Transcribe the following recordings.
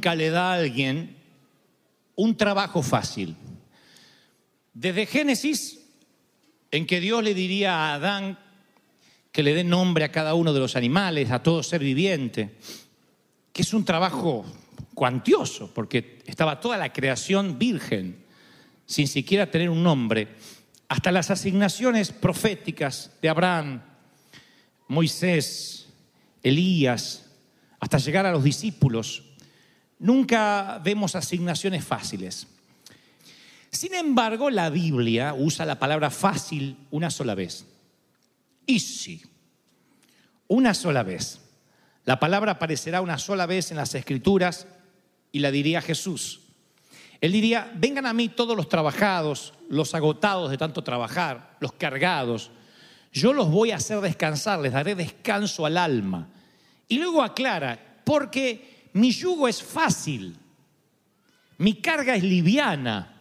nunca le da a alguien un trabajo fácil. Desde Génesis, en que Dios le diría a Adán que le dé nombre a cada uno de los animales, a todo ser viviente, que es un trabajo cuantioso, porque estaba toda la creación virgen, sin siquiera tener un nombre, hasta las asignaciones proféticas de Abraham, Moisés, Elías, hasta llegar a los discípulos, nunca vemos asignaciones fáciles. Sin embargo, la Biblia usa la palabra fácil una sola vez. Easy. Una sola vez. La palabra aparecerá una sola vez en las Escrituras y la diría Jesús. Él diría, vengan a mí todos los trabajados, los agotados de tanto trabajar, los cargados. Yo los voy a hacer descansar, les daré descanso al alma. Y luego aclara, porque mi yugo es fácil, mi carga es liviana.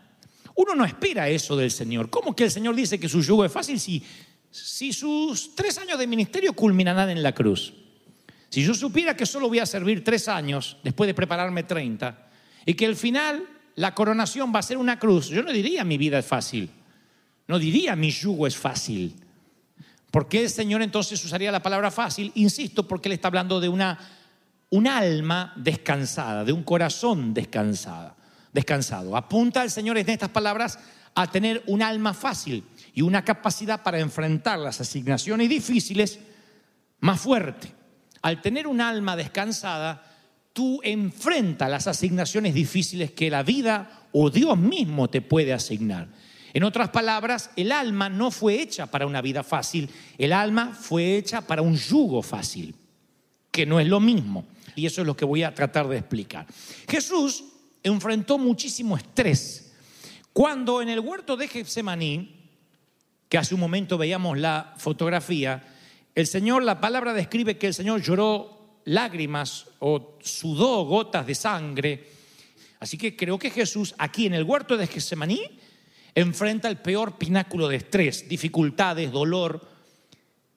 Uno no espera eso del Señor. ¿Cómo que el Señor dice que su yugo es fácil si, si sus tres años de ministerio culminarán en la cruz? Si yo supiera que solo voy a servir tres años después de prepararme 30 y que al final la coronación va a ser una cruz, yo no diría mi vida es fácil, no diría mi yugo es fácil. ¿Por qué el Señor entonces usaría la palabra fácil? Insisto, porque Él está hablando de una, un alma descansada, de un corazón descansada, descansado. Apunta el Señor en estas palabras a tener un alma fácil y una capacidad para enfrentar las asignaciones difíciles más fuerte. Al tener un alma descansada, tú enfrentas las asignaciones difíciles que la vida o Dios mismo te puede asignar. En otras palabras, el alma no fue hecha para una vida fácil, el alma fue hecha para un yugo fácil, que no es lo mismo. Y eso es lo que voy a tratar de explicar. Jesús enfrentó muchísimo estrés. Cuando en el huerto de Getsemaní, que hace un momento veíamos la fotografía, el Señor, la palabra describe que el Señor lloró lágrimas o sudó gotas de sangre. Así que creo que Jesús aquí en el huerto de Getsemaní enfrenta el peor pináculo de estrés, dificultades, dolor.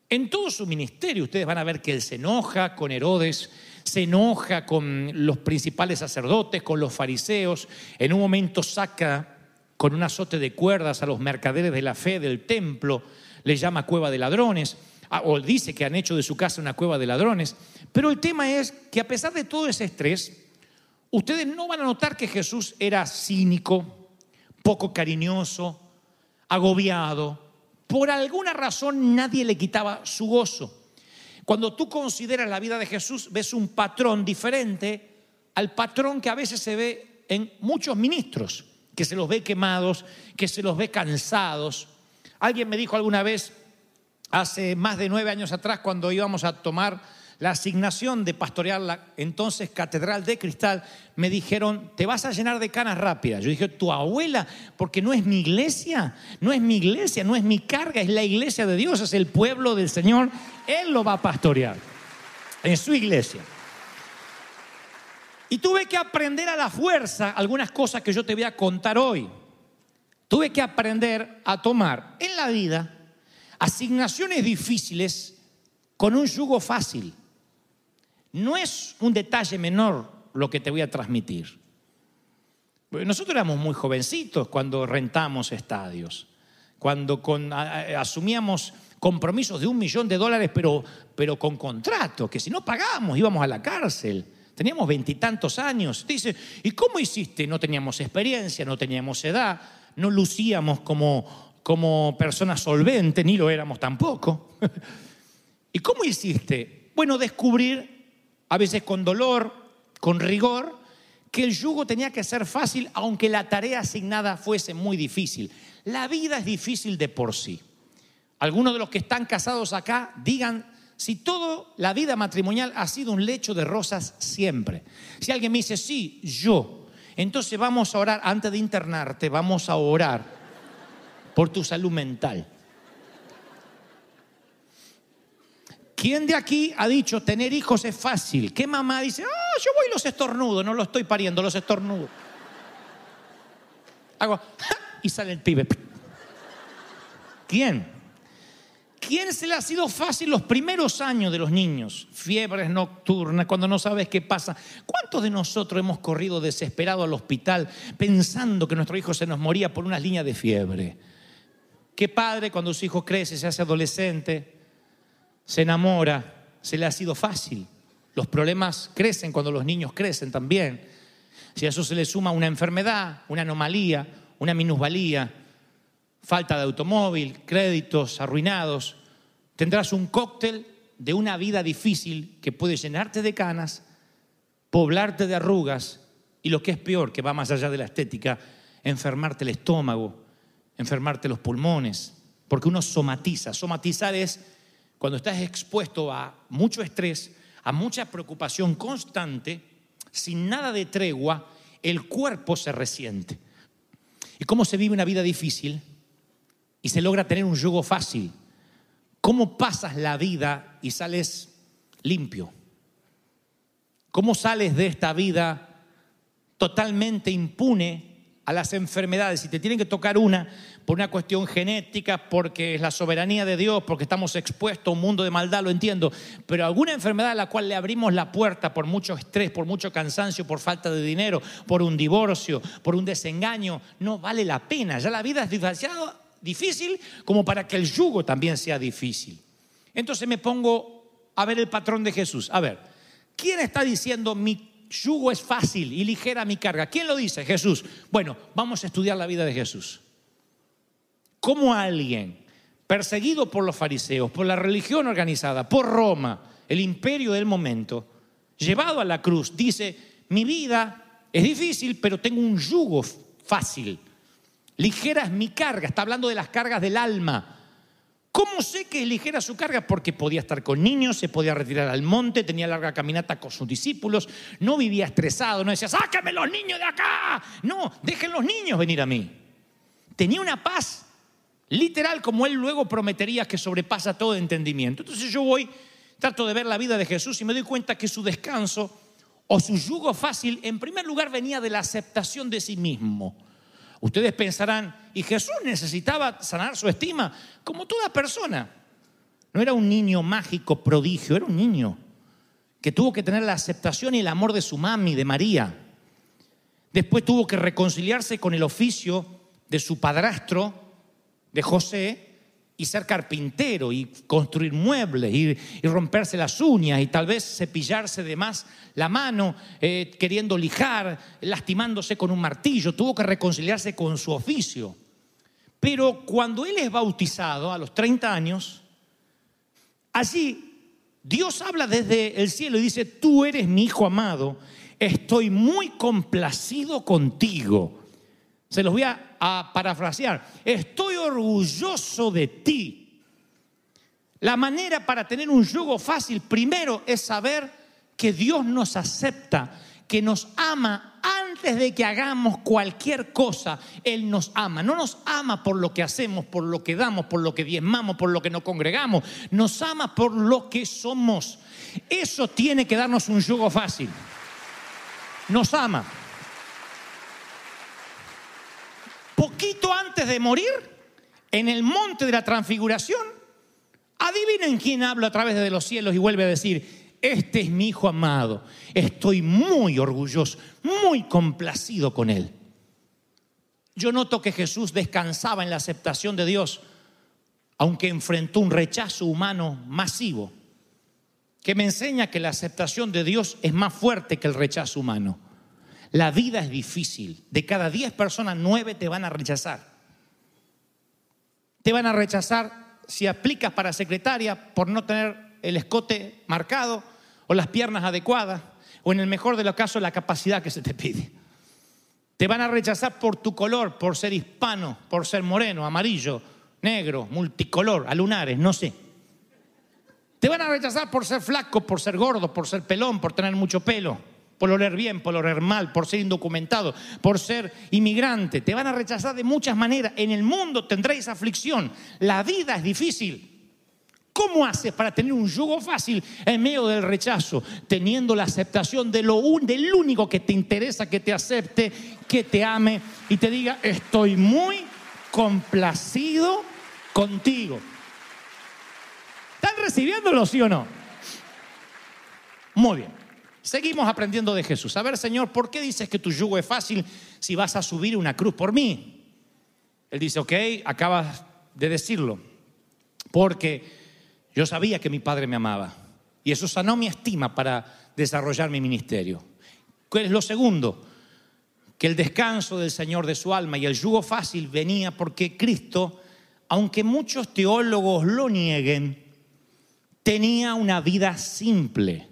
En todo su ministerio ustedes van a ver que él se enoja con Herodes, se enoja con los principales sacerdotes, con los fariseos, en un momento saca con un azote de cuerdas a los mercaderes de la fe del templo, le llama cueva de ladrones, ah, o dice que han hecho de su casa una cueva de ladrones. Pero el tema es que a pesar de todo ese estrés, ustedes no van a notar que Jesús era cínico, poco cariñoso, agobiado. Por alguna razón nadie le quitaba su gozo. Cuando tú consideras la vida de Jesús, ves un patrón diferente al patrón que a veces se ve en muchos ministros, que se los ve quemados, que se los ve cansados. Alguien me dijo alguna vez, hace más de nueve años atrás, cuando íbamos a tomar la asignación de pastorear la entonces Catedral de Cristal, me dijeron, te vas a llenar de canas rápidas. Yo dije, tu abuela, porque no es mi iglesia, no es mi iglesia, no es mi carga, es la iglesia de Dios, es el pueblo del Señor. Él lo va a pastorear en su iglesia. Y tuve que aprender a la fuerza algunas cosas que yo te voy a contar hoy. Tuve que aprender a tomar en la vida asignaciones difíciles con un yugo fácil. No es un detalle menor lo que te voy a transmitir. Nosotros éramos muy jovencitos cuando rentamos estadios, cuando asumíamos compromisos de un millón de dólares, pero, con contrato, que si no pagábamos íbamos a la cárcel. Teníamos veintitantos años. Dice, ¿y cómo hiciste? No teníamos experiencia, no teníamos edad, no lucíamos como, como personas solventes, ni lo éramos tampoco. ¿Y cómo hiciste? Bueno, descubrir, a veces con dolor, con rigor, que el yugo tenía que ser fácil, aunque la tarea asignada fuese muy difícil. La vida es difícil de por sí. Algunos de los que están casados acá digan si toda la vida matrimonial ha sido un lecho de rosas siempre. Si alguien me dice, sí, yo, entonces vamos a orar, antes de internarte, vamos a orar por tu salud mental. ¿Quién de aquí ha dicho tener hijos es fácil? ¿Qué mamá dice, ah, yo voy los estornudo, no lo estoy pariendo, los estornudo? Hago, y sale el pibe. ¿Quién? ¿Quién se le ha sido fácil los primeros años de los niños? Fiebres nocturnas, cuando no sabes qué pasa. ¿Cuántos de nosotros hemos corrido desesperado al hospital pensando que nuestro hijo se nos moría por unas líneas de fiebre? ¿Qué padre cuando su hijo crece, se hace adolescente, se enamora, se le ha sido fácil? Los problemas crecen cuando los niños crecen también. Si a eso se le suma una enfermedad, una anomalía, una minusvalía, falta de automóvil, créditos arruinados, tendrás un cóctel de una vida difícil que puede llenarte de canas, poblarte de arrugas y lo que es peor, que va más allá de la estética, enfermarte el estómago, enfermarte los pulmones, porque uno somatiza. Somatizar es cuando estás expuesto a mucho estrés, a mucha preocupación constante, sin nada de tregua, el cuerpo se resiente. ¿Y cómo se vive una vida difícil? y se logra tener un yugo fácil. ¿Cómo pasas la vida y sales limpio? ¿Cómo sales de esta vida totalmente impune a las enfermedades? Si te tienen que tocar una por una cuestión genética, porque es la soberanía de Dios, porque estamos expuestos a un mundo de maldad, lo entiendo, pero alguna enfermedad a la cual le abrimos la puerta por mucho estrés, por mucho cansancio, por falta de dinero, por un divorcio, por un desengaño, no vale la pena. Ya la vida es demasiado difícil como para que el yugo también sea difícil. Entonces me pongo a ver el patrón de Jesús. A ver, ¿quién está diciendo mi yugo es fácil y ligera mi carga? ¿Quién lo dice? Jesús. Bueno, vamos a estudiar la vida de Jesús. ¿Cómo alguien perseguido por los fariseos, por la religión organizada, por Roma, el imperio del momento, llevado a la cruz, dice, mi vida es difícil, pero tengo un yugo fácil. Ligera es mi carga, está hablando de las cargas del alma. ¿Cómo sé que es su carga? Porque podía estar con niños, se podía retirar al monte, tenía larga caminata con sus discípulos, no vivía estresado, no decía, sáquenme los niños de acá. No, dejen los niños venir a mí. Tenía una paz literal como él luego prometería que sobrepasa todo entendimiento. Entonces yo voy, trato de ver la vida de Jesús y me doy cuenta que su descanso o su yugo fácil, en primer lugar, venía de la aceptación de sí mismo. Ustedes pensarán, ¿y Jesús necesitaba sanar su estima? Como toda persona. No era un niño mágico, prodigio, era un niño que tuvo que tener la aceptación y el amor de su mami, de María. Después tuvo que reconciliarse con el oficio de su padrastro, de José, y ser carpintero y construir muebles y, romperse las uñas y tal vez cepillarse de más la mano, eh, queriendo lijar, lastimándose con un martillo. Tuvo que reconciliarse con su oficio. Pero cuando él es bautizado a los 30 años, allí Dios habla desde el cielo y dice, tú eres mi hijo amado, estoy muy complacido contigo. Se los voy a, parafrasear. Estoy orgulloso de ti. La manera para tener un yugo fácil primero es saber que Dios nos acepta, que nos ama antes de que hagamos cualquier cosa. Él nos ama. No nos ama por lo que hacemos, por lo que damos, por lo que diezmamos, por lo que nos congregamos. Nos ama por lo que somos. Eso tiene que darnos un yugo fácil. Nos ama. Poquito antes de morir, en el monte de la transfiguración, adivinen quién habla a través de los cielos y vuelve a decir, este es mi hijo amado, estoy muy orgulloso, muy complacido con él. Yo noto que Jesús descansaba en la aceptación de Dios, aunque enfrentó un rechazo humano masivo, que me enseña que la aceptación de Dios es más fuerte que el rechazo humano. La vida es difícil. De cada 10 personas, 9 te van a rechazar. Te van a rechazar si aplicas para secretaria por no tener el escote marcado o las piernas adecuadas o en el mejor de los casos la capacidad que se te pide. Te van a rechazar por tu color, por ser hispano, por ser moreno, amarillo, negro, multicolor, a lunares, no sé. Te van a rechazar por ser flaco, por ser gordo, por ser pelón, por tener mucho pelo, por oler bien, por oler mal, por ser indocumentado, por ser inmigrante. Te van a rechazar de muchas maneras. En el mundo tendréis aflicción. La vida es difícil. ¿Cómo haces para tener un yugo fácil en medio del rechazo? Teniendo la aceptación de lo un- del único que te interesa que te acepte, que te ame y te diga, estoy muy complacido contigo. ¿Están recibiéndolo, sí o no? Muy bien. Seguimos aprendiendo de Jesús. A ver, Señor, ¿por qué dices que tu yugo es fácil si vas a subir una cruz por mí? Él dice, ok, acabas de decirlo, porque yo sabía que mi padre me amaba y eso sanó mi estima para desarrollar mi ministerio. ¿Cuál es lo segundo? Que el descanso del Señor de su alma y el yugo fácil venía porque Cristo, aunque muchos teólogos lo nieguen, tenía una vida simple.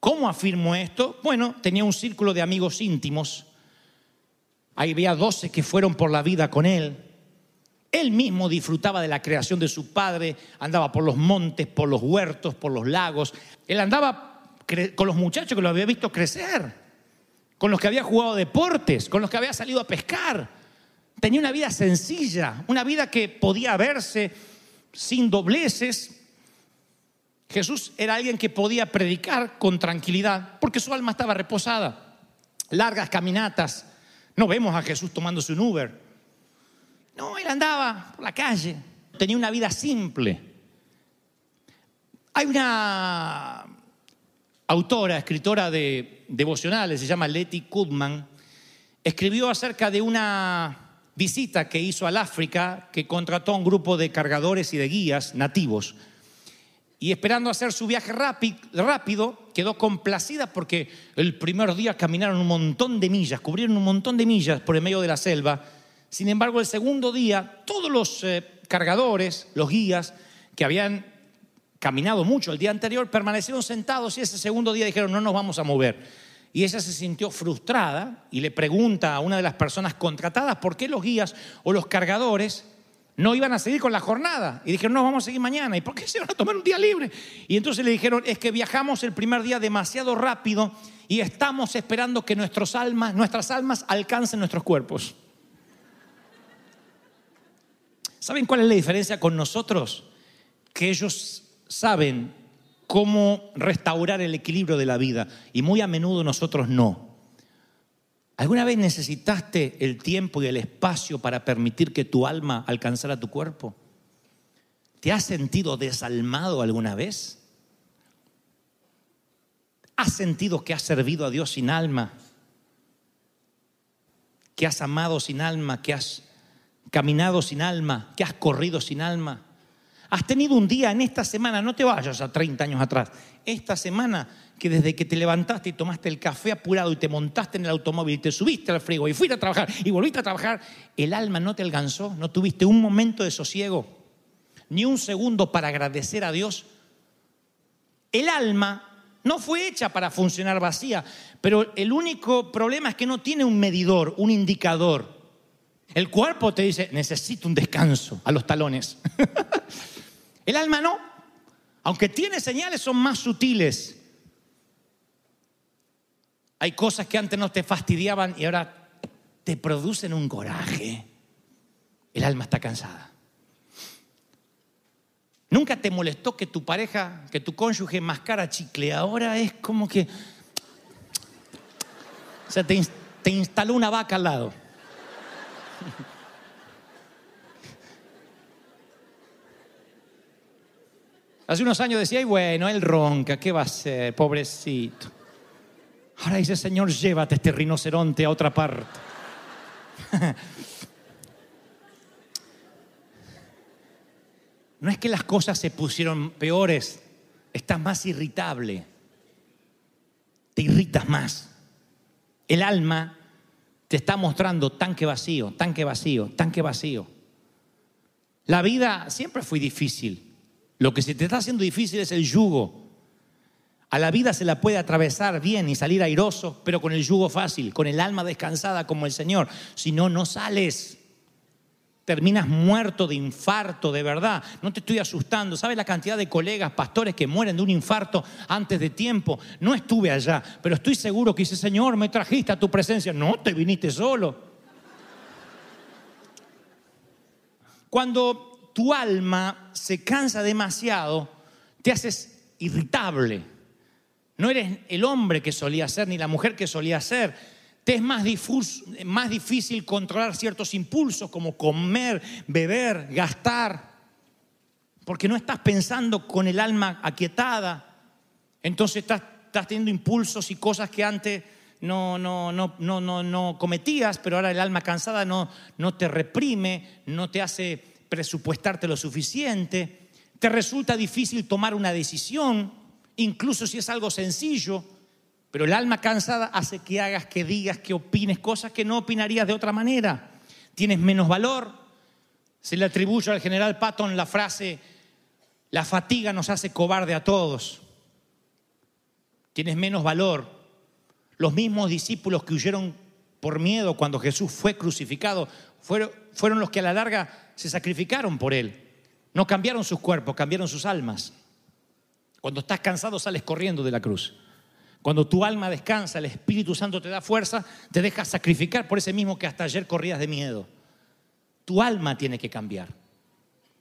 ¿Cómo afirmo esto? Bueno, tenía un círculo de amigos íntimos. Ahí había 12 que fueron por la vida con él. Él mismo disfrutaba de la creación de su padre, andaba por los montes, por los huertos, por los lagos. Él andaba con los muchachos que lo había visto crecer, con los que había jugado deportes, con los que había salido a pescar. Tenía una vida sencilla, una vida que podía verse sin dobleces. Jesús era alguien que podía predicar con tranquilidad porque su alma estaba reposada. Largas caminatas. No vemos a Jesús tomándose un Uber. No, él andaba por la calle. Tenía una vida simple. Hay una autora, escritora de devocionales, se llama Letty Kudman, escribió acerca de una visita que hizo al África, que contrató a un grupo de cargadores y de guías nativos. Y esperando hacer su viaje rápi- rápido, quedó complacida porque el primer día caminaron un montón de millas, cubrieron un montón de millas por el medio de la selva. Sin embargo, el segundo día, todos los eh, cargadores, los guías, que habían caminado mucho el día anterior, permanecieron sentados y ese segundo día dijeron, no nos vamos a mover. Y ella se sintió frustrada y le pregunta a una de las personas contratadas por qué los guías o los cargadores no iban a seguir con la jornada. Y dijeron, no, vamos a seguir mañana. ¿Y por qué se van a tomar un día libre? Y entonces le dijeron, es que viajamos el primer día demasiado rápido y estamos esperando que nuestros almas, nuestras almas alcancen nuestros cuerpos. ¿Saben cuál es la diferencia con nosotros? Que ellos saben cómo restaurar el equilibrio de la vida y muy a menudo nosotros no. ¿Alguna vez necesitaste el tiempo y el espacio para permitir que tu alma alcanzara tu cuerpo? ¿Te has sentido desalmado alguna vez? ¿Has sentido que has servido a Dios sin alma? ¿Que has amado sin alma? ¿Que has caminado sin alma? ¿Que has corrido sin alma? Has tenido un día en esta semana, no te vayas a 30 años atrás, esta semana que desde que te levantaste y tomaste el café apurado y te montaste en el automóvil y te subiste al frigo y fuiste a trabajar y volviste a trabajar, el alma no te alcanzó, no tuviste un momento de sosiego, ni un segundo para agradecer a Dios. El alma no fue hecha para funcionar vacía, pero el único problema es que no tiene un medidor, un indicador. El cuerpo te dice, necesito un descanso a los talones. El alma no. Aunque tiene señales, son más sutiles. Hay cosas que antes no te fastidiaban y ahora te producen un coraje. El alma está cansada. Nunca te molestó que tu pareja, que tu cónyuge mascara chicle. Ahora es como que. O sea, te, ins- te instaló una vaca al lado. Hace unos años decía, y bueno, él ronca, ¿qué va a hacer? Pobrecito. Ahora dice, Señor, llévate este rinoceronte a otra parte. No es que las cosas se pusieron peores, estás más irritable, te irritas más. El alma te está mostrando tanque vacío, tanque vacío, tanque vacío. La vida siempre fue difícil. Lo que se te está haciendo difícil es el yugo. A la vida se la puede atravesar bien y salir airoso, pero con el yugo fácil, con el alma descansada como el Señor. Si no, no sales. Terminas muerto de infarto, de verdad. No te estoy asustando. ¿Sabes la cantidad de colegas, pastores que mueren de un infarto antes de tiempo? No estuve allá, pero estoy seguro que dice, Señor, me trajiste a tu presencia. No, te viniste solo. Cuando tu alma se cansa demasiado, te haces irritable. No eres el hombre que solía ser ni la mujer que solía ser. Te es más, difícil controlar ciertos impulsos como comer, beber, gastar, porque no estás pensando con el alma aquietada. Entonces estás, estás teniendo impulsos y cosas que antes no, no, no, no, no, no cometías, pero ahora el alma cansada no, no te reprime, no te hace presupuestarte lo suficiente. Te resulta difícil tomar una decisión, incluso si es algo sencillo. Pero el alma cansada hace que hagas, que digas, que opines cosas que no opinarías de otra manera. Tienes menos valor. Se le atribuye al general Patton la frase, la fatiga nos hace cobarde a todos. Tienes menos valor. Los mismos discípulos que huyeron por miedo cuando Jesús fue crucificado fueron, fueron los que a la larga se sacrificaron por él. No cambiaron sus cuerpos, cambiaron sus almas. Cuando estás cansado sales corriendo de la cruz. Cuando tu alma descansa, el Espíritu Santo te da fuerza, te dejas sacrificar por ese mismo que hasta ayer corrías de miedo. Tu alma tiene que cambiar.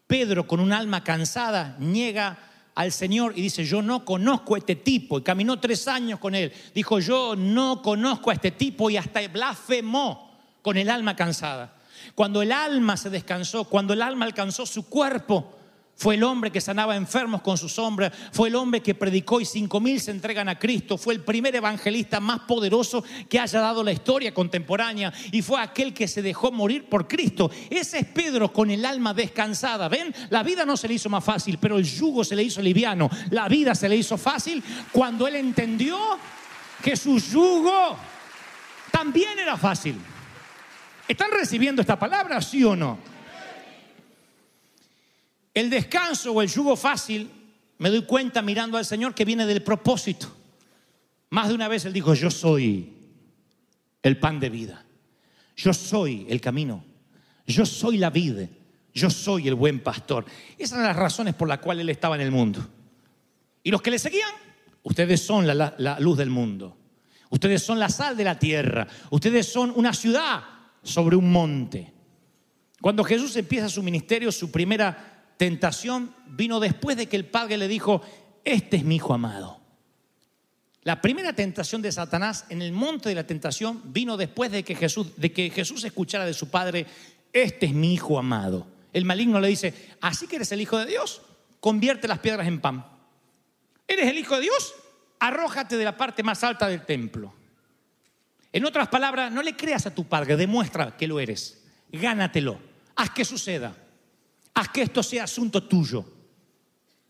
Pedro, con un alma cansada, niega al Señor y dice, yo no conozco a este tipo. Y caminó tres años con él. Dijo, yo no conozco a este tipo y hasta blasfemó con el alma cansada. Cuando el alma se descansó, cuando el alma alcanzó su cuerpo, fue el hombre que sanaba enfermos con su sombra, fue el hombre que predicó y cinco mil se entregan a Cristo, fue el primer evangelista más poderoso que haya dado la historia contemporánea y fue aquel que se dejó morir por Cristo. Ese es Pedro con el alma descansada. ¿Ven? La vida no se le hizo más fácil, pero el yugo se le hizo liviano. La vida se le hizo fácil cuando él entendió que su yugo también era fácil. ¿Están recibiendo esta palabra, sí o no? El descanso o el yugo fácil, me doy cuenta mirando al Señor que viene del propósito. Más de una vez Él dijo, yo soy el pan de vida, yo soy el camino, yo soy la vida, yo soy el buen pastor. Esas eran las razones por las cuales Él estaba en el mundo. Y los que le seguían, ustedes son la, la, la luz del mundo, ustedes son la sal de la tierra, ustedes son una ciudad sobre un monte. Cuando Jesús empieza su ministerio, su primera tentación vino después de que el padre le dijo, este es mi hijo amado. La primera tentación de Satanás en el monte de la tentación vino después de que Jesús, de que Jesús escuchara de su padre, este es mi hijo amado. El maligno le dice, así que eres el hijo de Dios, convierte las piedras en pan. ¿Eres el hijo de Dios? Arrójate de la parte más alta del templo. En otras palabras, no le creas a tu padre, demuestra que lo eres. Gánatelo, haz que suceda haz que esto sea asunto tuyo.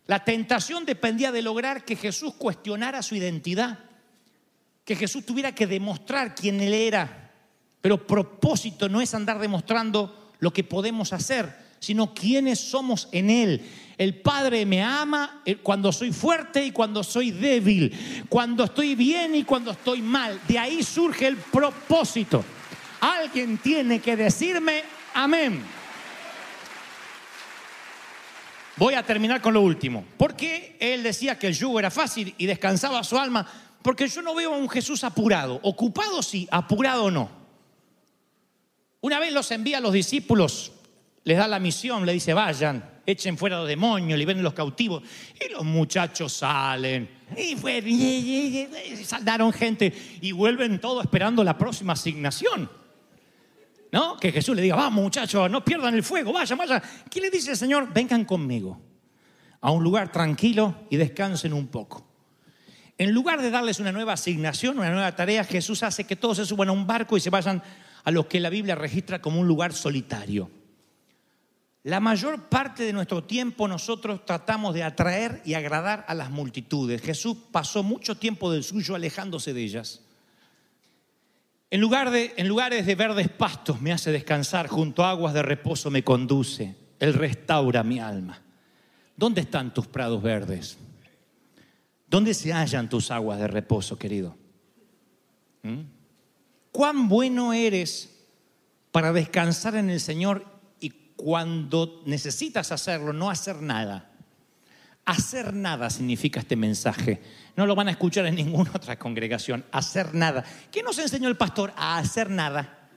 La tentación dependía de lograr que Jesús cuestionara su identidad, que Jesús tuviera que demostrar quién él era. Pero propósito no es andar demostrando lo que podemos hacer, sino quiénes somos en Él. El Padre me ama cuando soy fuerte y cuando soy débil, cuando estoy bien y cuando estoy mal. De ahí surge el propósito. Alguien tiene que decirme amén. Voy a terminar con lo último. ¿Por qué él decía que el yugo era fácil y descansaba su alma? Porque yo no veo a un Jesús apurado. Ocupado sí, apurado no. Una vez los envía a los discípulos, les da la misión, le dice, vayan, echen fuera a los demonios, liberen los cautivos. Y los muchachos salen. Y, fue, y saldaron gente y vuelven todos esperando la próxima asignación. ¿No? Que Jesús le diga, vamos muchachos, no pierdan el fuego, vayan, vayan. ¿Qué le dice el Señor? Vengan conmigo a un lugar tranquilo y descansen un poco. En lugar de darles una nueva asignación, una nueva tarea, Jesús hace que todos se suban a un barco y se vayan a lo que la Biblia registra como un lugar solitario. La mayor parte de nuestro tiempo nosotros tratamos de atraer y agradar a las multitudes. Jesús pasó mucho tiempo del suyo alejándose de ellas. En, lugar de, lugares de verdes pastos me hace descansar, junto a aguas de reposo me conduce. Él restaura mi alma. ¿Dónde están tus prados verdes? ¿Dónde se hallan tus aguas de reposo, querido? ¿Mm? ¿Cuán bueno eres para descansar en el Señor y cuando necesitas hacerlo, no hacer nada? Hacer nada significa este mensaje. No lo van a escuchar en ninguna otra congregación. Hacer nada. ¿Qué nos enseñó el pastor? A hacer nada.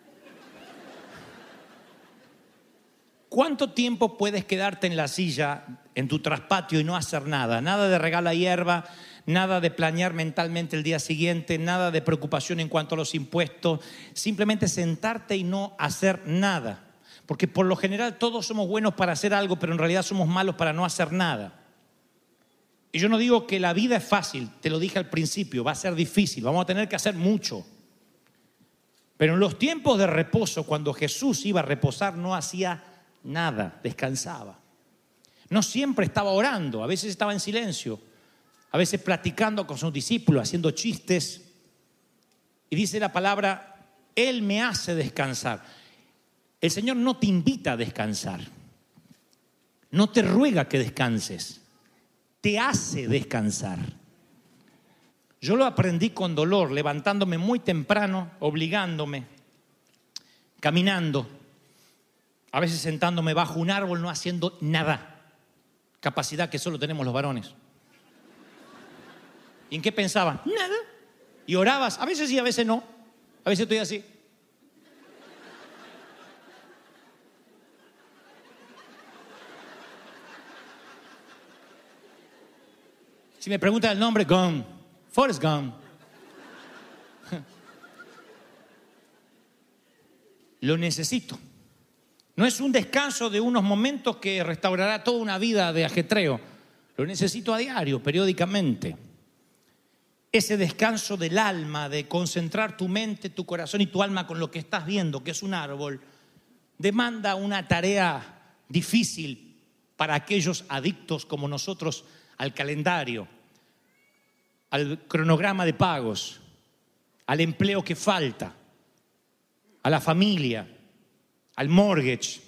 ¿Cuánto tiempo puedes quedarte en la silla, en tu traspatio y no hacer nada? Nada de regala hierba, nada de planear mentalmente el día siguiente, nada de preocupación en cuanto a los impuestos. Simplemente sentarte y no hacer nada. Porque por lo general todos somos buenos para hacer algo, pero en realidad somos malos para no hacer nada. Y yo no digo que la vida es fácil, te lo dije al principio, va a ser difícil, vamos a tener que hacer mucho. Pero en los tiempos de reposo, cuando Jesús iba a reposar, no hacía nada, descansaba. No siempre estaba orando, a veces estaba en silencio, a veces platicando con sus discípulos, haciendo chistes. Y dice la palabra, Él me hace descansar. El Señor no te invita a descansar, no te ruega que descanses te hace descansar. Yo lo aprendí con dolor, levantándome muy temprano, obligándome, caminando, a veces sentándome bajo un árbol, no haciendo nada. Capacidad que solo tenemos los varones. ¿Y en qué pensaba? Nada. Y orabas, a veces sí, a veces no. A veces estoy así. Si me preguntan el nombre, Gump, Forrest Gump. Lo necesito. No es un descanso de unos momentos que restaurará toda una vida de ajetreo. Lo necesito a diario, periódicamente. Ese descanso del alma, de concentrar tu mente, tu corazón y tu alma con lo que estás viendo, que es un árbol, demanda una tarea difícil para aquellos adictos como nosotros al calendario, al cronograma de pagos, al empleo que falta, a la familia, al mortgage.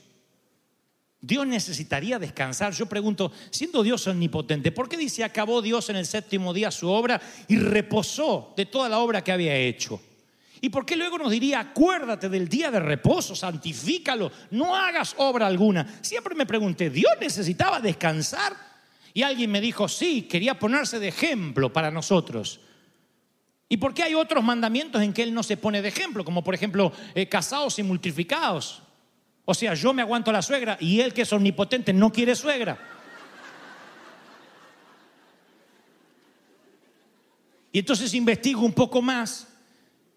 Dios necesitaría descansar. Yo pregunto, siendo Dios omnipotente, ¿por qué dice acabó Dios en el séptimo día su obra y reposó de toda la obra que había hecho? ¿Y por qué luego nos diría, acuérdate del día de reposo, santifícalo, no hagas obra alguna? Siempre me pregunté, ¿Dios necesitaba descansar? Y alguien me dijo, sí, quería ponerse de ejemplo para nosotros. ¿Y por qué hay otros mandamientos en que Él no se pone de ejemplo? Como por ejemplo, eh, casados y multiplicados. O sea, yo me aguanto a la suegra y Él que es omnipotente no quiere suegra. Y entonces investigo un poco más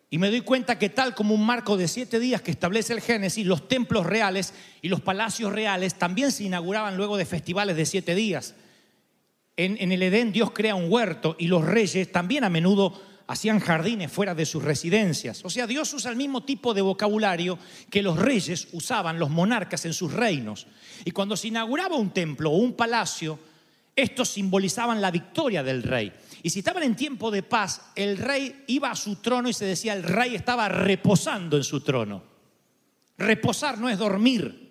y me doy cuenta que tal como un marco de siete días que establece el Génesis, los templos reales y los palacios reales también se inauguraban luego de festivales de siete días. En, el Edén Dios crea un huerto y los reyes también a menudo hacían jardines fuera de sus residencias. O sea, Dios usa el mismo tipo de vocabulario que los reyes usaban, los monarcas en sus reinos. Y cuando se inauguraba un templo o un palacio, estos simbolizaban la victoria del rey. Y si estaban en tiempo de paz, el rey iba a su trono y se decía, el rey estaba reposando en su trono. Reposar no es dormir.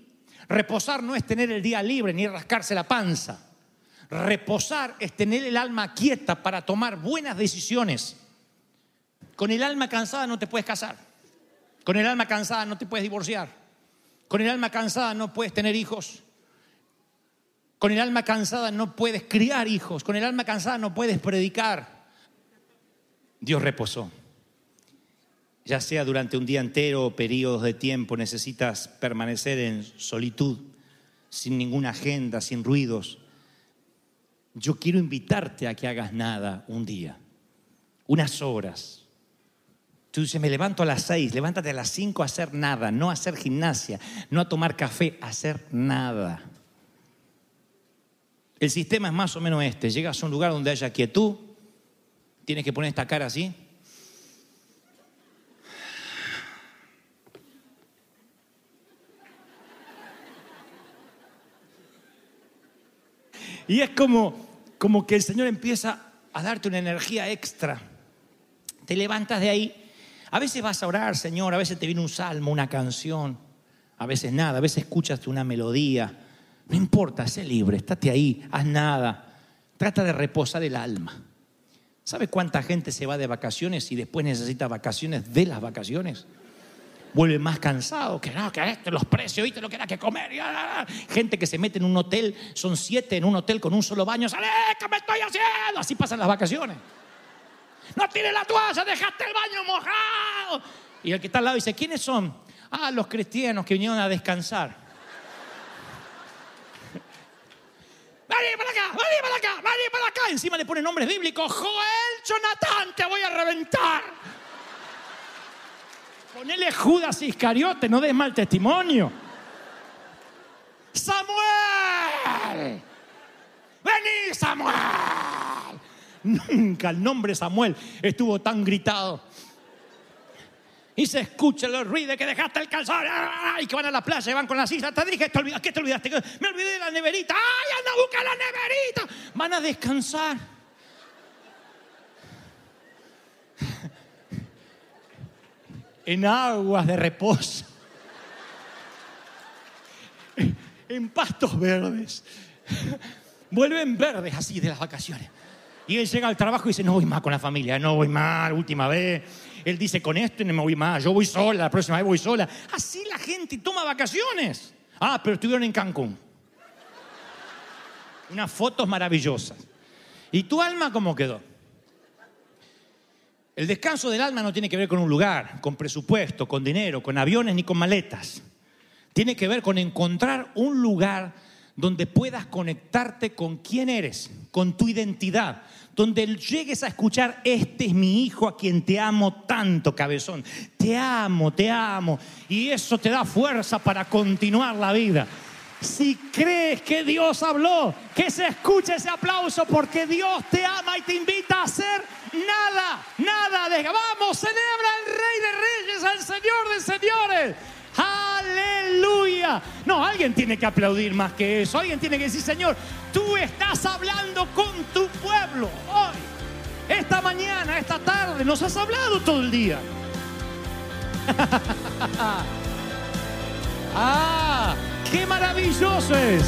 Reposar no es tener el día libre ni rascarse la panza. Reposar es tener el alma quieta para tomar buenas decisiones. Con el alma cansada no te puedes casar. Con el alma cansada no te puedes divorciar. Con el alma cansada no puedes tener hijos. Con el alma cansada no puedes criar hijos. Con el alma cansada no puedes predicar. Dios reposó. Ya sea durante un día entero o periodos de tiempo, necesitas permanecer en solitud, sin ninguna agenda, sin ruidos yo quiero invitarte a que hagas nada un día, unas horas. Tú dices, me levanto a las seis, levántate a las cinco a hacer nada, no a hacer gimnasia, no a tomar café, a hacer nada. El sistema es más o menos este, llegas a un lugar donde haya quietud, tienes que poner esta cara así. Y es como, como que el Señor empieza a darte una energía extra. Te levantas de ahí. A veces vas a orar, Señor, a veces te viene un salmo, una canción, a veces nada, a veces escuchas una melodía. No importa, sé libre, estate ahí, haz nada. Trata de reposar el alma. ¿Sabe cuánta gente se va de vacaciones y después necesita vacaciones de las vacaciones? Vuelve más cansado, que no, que esto, los precios, ¿viste lo que era que comer? y, ah, Gente que se mete en un hotel, son siete en un hotel con un solo baño, sale, ¿qué me estoy haciendo? Así pasan las vacaciones. No tiene la toalla, dejaste el baño mojado. Y el que está al lado dice, ¿quiénes son? Ah, los cristianos que vinieron a descansar. Vení para acá, vení para acá, vení para acá. Encima le pone nombres bíblicos. Joel, Jonathan, te voy a reventar. Ponele Judas Iscariote, no des mal testimonio. Samuel. Vení, Samuel. Nunca el nombre Samuel estuvo tan gritado. Y se escucha el ruido que dejaste el calzón. Y que van a la playa y van con la silla. Te dije, ¿qué te olvidaste? Me olvidé de la neverita. ¡Ay, anda a buscar la neverita! Van a descansar. En aguas de reposo. En pastos verdes. Vuelven verdes así de las vacaciones. Y él llega al trabajo y dice, no voy más con la familia, no voy más, última vez. Él dice, con esto no me voy más, yo voy sola, la próxima vez voy sola. Así la gente toma vacaciones. Ah, pero estuvieron en Cancún. Unas fotos maravillosas. ¿Y tu alma cómo quedó? El descanso del alma no tiene que ver con un lugar, con presupuesto, con dinero, con aviones ni con maletas. Tiene que ver con encontrar un lugar donde puedas conectarte con quién eres, con tu identidad, donde llegues a escuchar, este es mi hijo a quien te amo tanto, cabezón. Te amo, te amo. Y eso te da fuerza para continuar la vida. Si crees que Dios habló, que se escuche ese aplauso porque Dios te ama y te invita a hacer nada, nada de... Vamos, celebra al Rey de Reyes, al Señor de Señores. Aleluya. No, alguien tiene que aplaudir más que eso. Alguien tiene que decir, Señor, tú estás hablando con tu pueblo hoy. Esta mañana, esta tarde, nos has hablado todo el día. ah, qué maravilloso es.